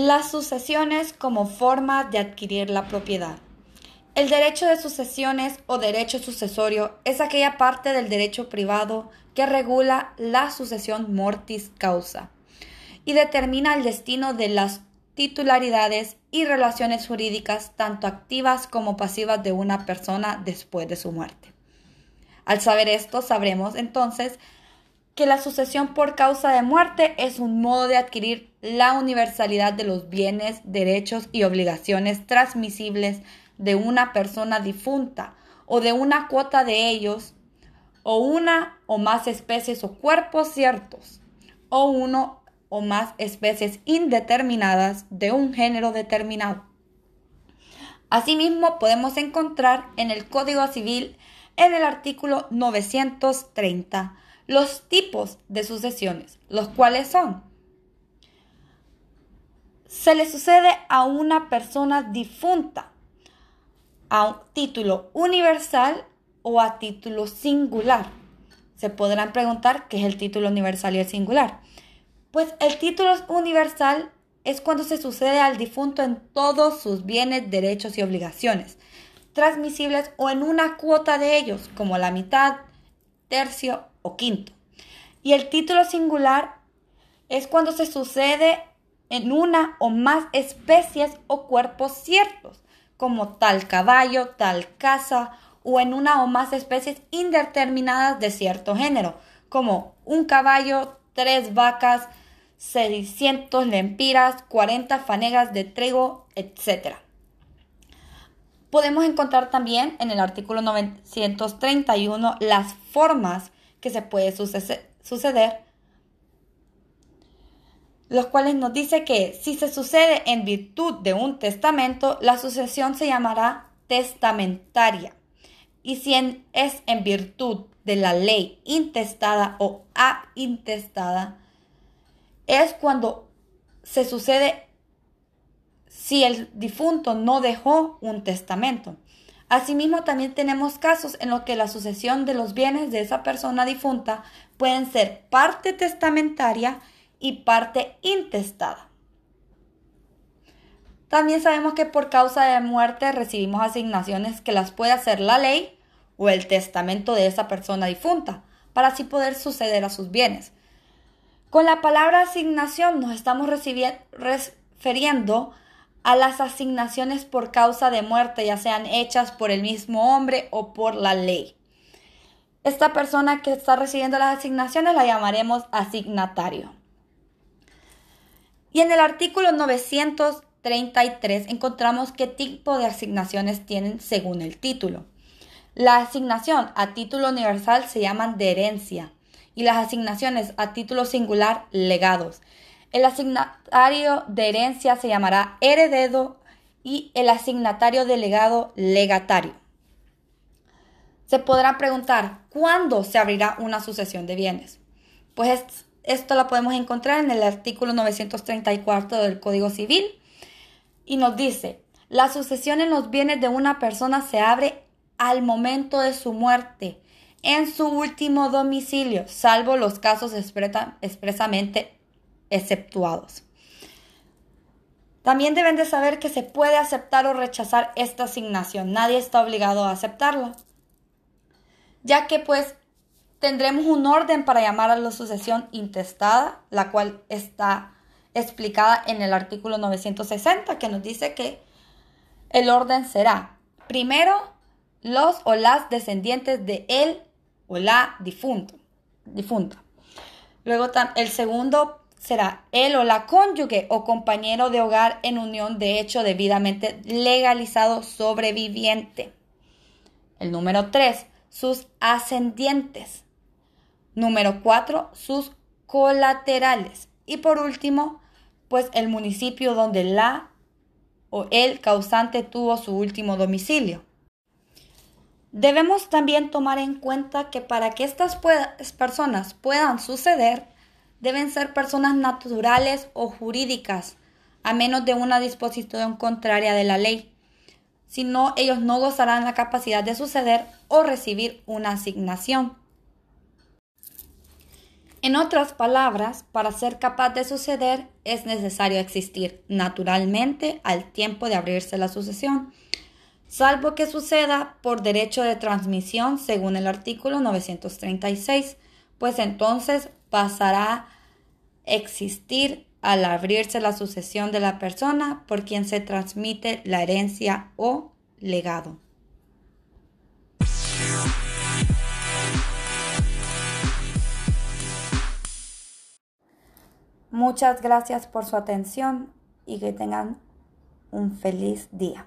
Las sucesiones como forma de adquirir la propiedad. El derecho de sucesiones o derecho sucesorio es aquella parte del derecho privado que regula la sucesión mortis causa y determina el destino de las titularidades y relaciones jurídicas tanto activas como pasivas de una persona después de su muerte. Al saber esto, sabremos entonces que la sucesión por causa de muerte es un modo de adquirir la universalidad de los bienes, derechos y obligaciones transmisibles de una persona difunta o de una cuota de ellos o una o más especies o cuerpos ciertos o uno o más especies indeterminadas de un género determinado. Asimismo, podemos encontrar en el Código Civil, en el artículo 930, los tipos de sucesiones, los cuales son se le sucede a una persona difunta a título universal o a título singular. Se podrán preguntar qué es el título universal y el singular. Pues el título universal es cuando se sucede al difunto en todos sus bienes, derechos y obligaciones, transmisibles o en una cuota de ellos, como la mitad, tercio quinto. Y el título singular es cuando se sucede en una o más especies o cuerpos ciertos, como tal caballo, tal casa, o en una o más especies indeterminadas de cierto género, como un caballo, tres vacas, 600 lempiras, 40 fanegas de trigo, etc. Podemos encontrar también en el artículo 931 las formas que se puede suceder los cuales nos dice que si se sucede en virtud de un testamento, la sucesión se llamará testamentaria. Y si es en virtud de la ley intestada o intestada, es cuando se sucede si el difunto no dejó un testamento. Asimismo, también tenemos casos en los que la sucesión de los bienes de esa persona difunta pueden ser parte testamentaria y parte intestada. También sabemos que por causa de muerte recibimos asignaciones que las puede hacer la ley o el testamento de esa persona difunta, para así poder suceder a sus bienes. Con la palabra asignación nos estamos refiriendo a las asignaciones por causa de muerte, ya sean hechas por el mismo hombre o por la ley. Esta persona que está recibiendo las asignaciones la llamaremos asignatario. Y en el artículo 933 encontramos qué tipo de asignaciones tienen según el título. La asignación a título universal se llaman de herencia y las asignaciones a título singular legados. El asignatario de herencia se llamará heredero y el asignatario de legado legatario. Se podrá preguntar, ¿cuándo se abrirá una sucesión de bienes? Pues esto la podemos encontrar en el artículo 934 del Código Civil y nos dice, la sucesión en los bienes de una persona se abre al momento de su muerte, en su último domicilio, salvo los casos expresamente exceptuados. También deben de saber que se puede aceptar o rechazar esta asignación. Nadie está obligado a aceptarla. Ya que pues tendremos un orden para llamar a la sucesión intestada, la cual está explicada en el artículo 960, que nos dice que el orden será primero los o las descendientes de él o la difunto, difunta. Luego el segundo será él o la cónyuge o compañero de hogar en unión de hecho debidamente legalizado sobreviviente. El número tres, sus ascendientes. Número 4, sus colaterales. Y por último, pues el municipio donde la o el causante tuvo su último domicilio. Debemos también tomar en cuenta que para que estas personas puedan suceder, deben ser personas naturales o jurídicas, a menos de una disposición contraria de la ley. Si no, ellos no gozarán la capacidad de suceder o recibir una asignación. En otras palabras, para ser capaz de suceder es necesario existir naturalmente al tiempo de abrirse la sucesión, salvo que suceda por derecho de transmisión según el artículo 936, pues entonces pasará a existir al abrirse la sucesión de la persona por quien se transmite la herencia o legado. Muchas gracias por su atención y que tengan un feliz día.